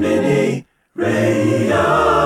Mini Radio.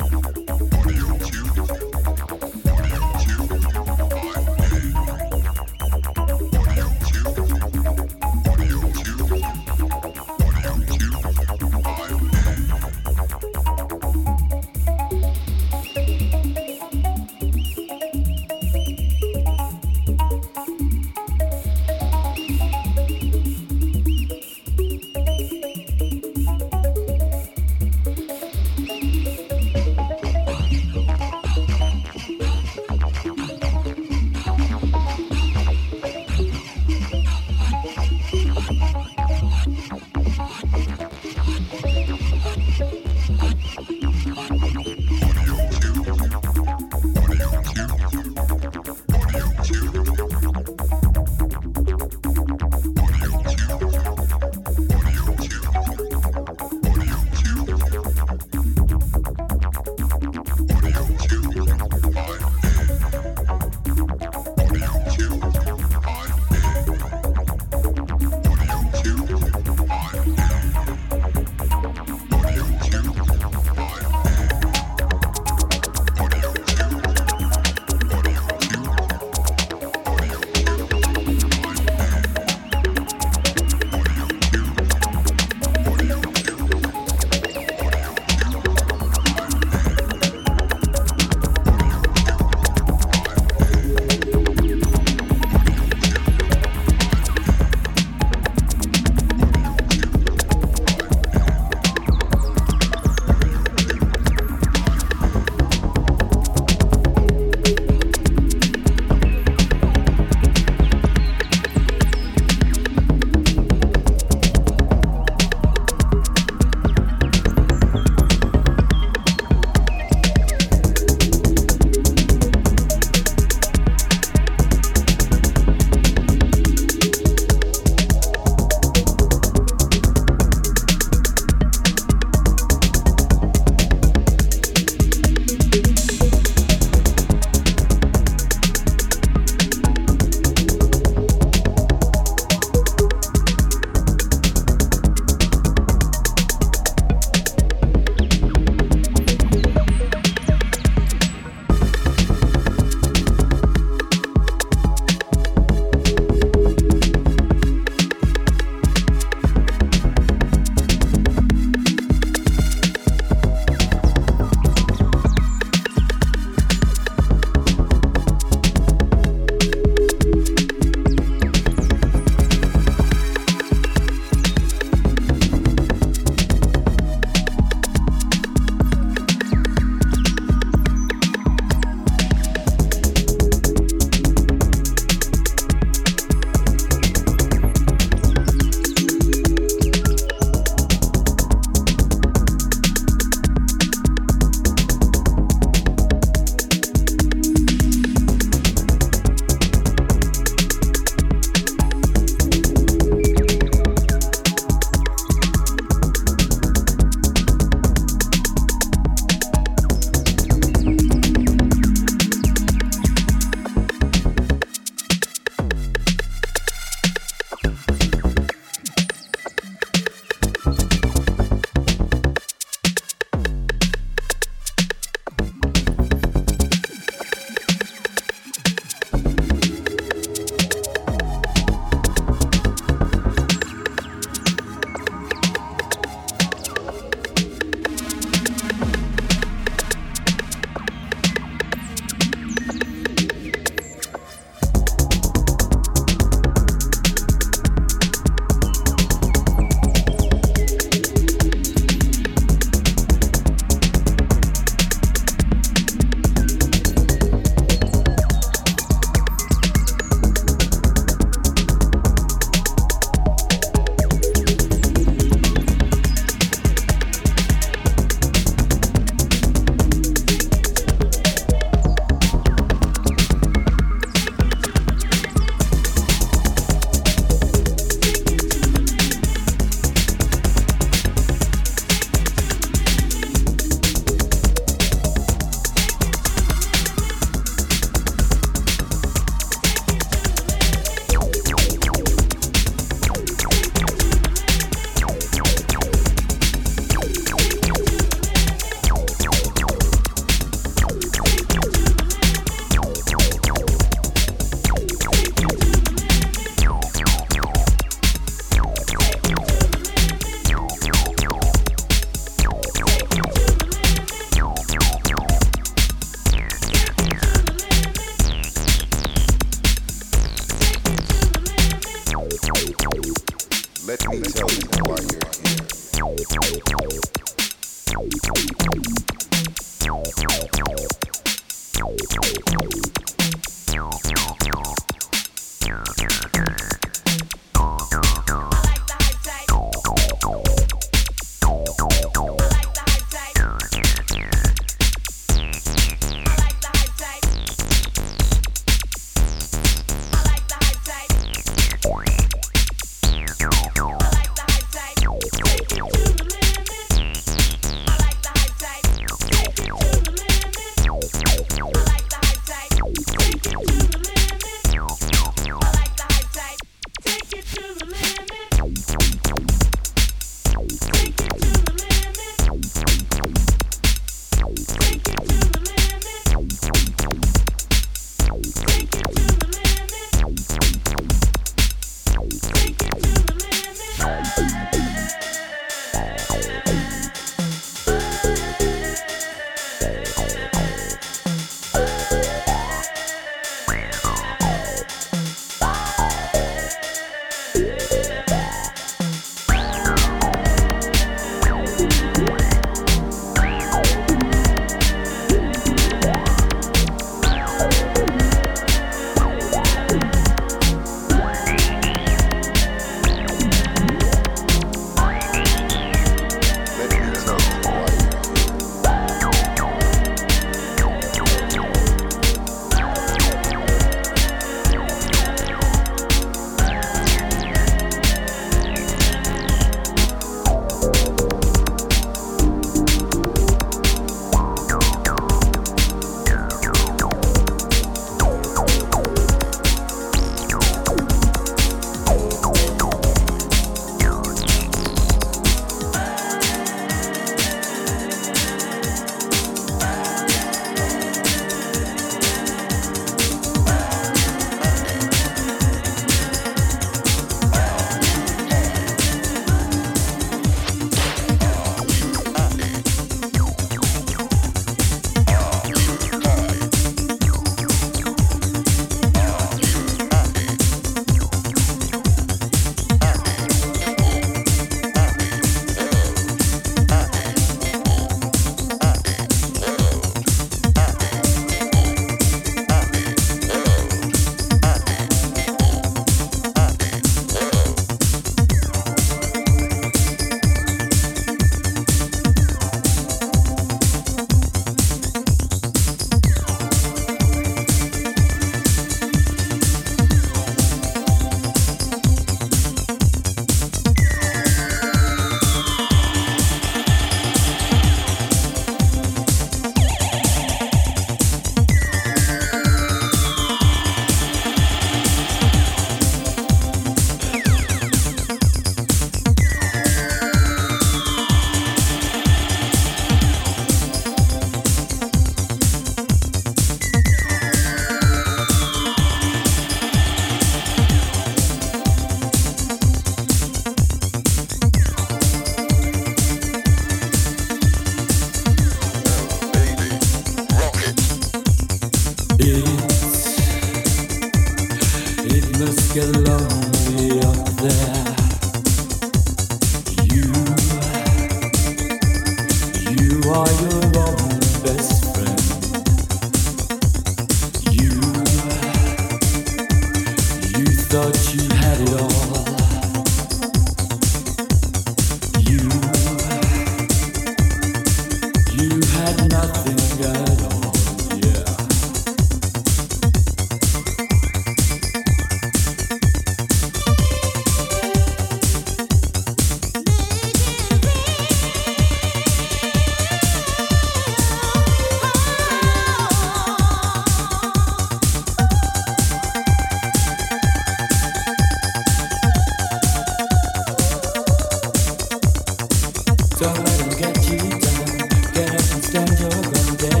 Get you down. Get up and stand your ground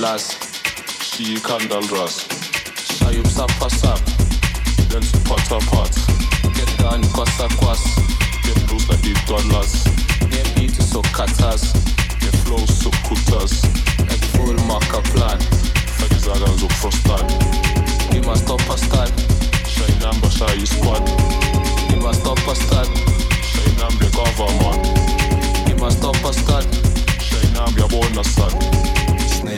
las candle kandal ras shayup sapa sap then su pota pot get down kwasa kwas get loose like the dollars. Near me to sokatas get flow so kutas and full marker plan. Fagi zagan zo frostan He must stop a stan. Shay number shay squad. He must stop a stan. Shay number government He must stop a stan. Shay number bonus stan.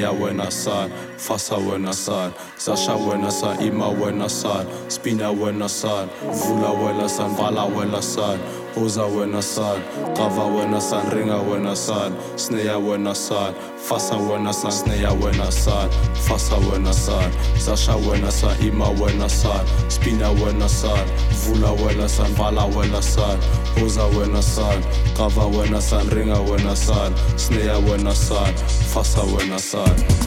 Maya wena san, Fasa I saw, Sasha wena san, Ima wena san, Spina I saw, Vula when I saw, Vala wena san, Hoza wena san, Kava I saw, Ringa wena san, Sneya wena san, Fasa saw, san, when I saw fasa wena san, zasha wena san, ima wena san, spina wena san, vula wena san, vala wena san, uza wena san, qava wena san, ringa wena san, sneya wena san, fasa wena san.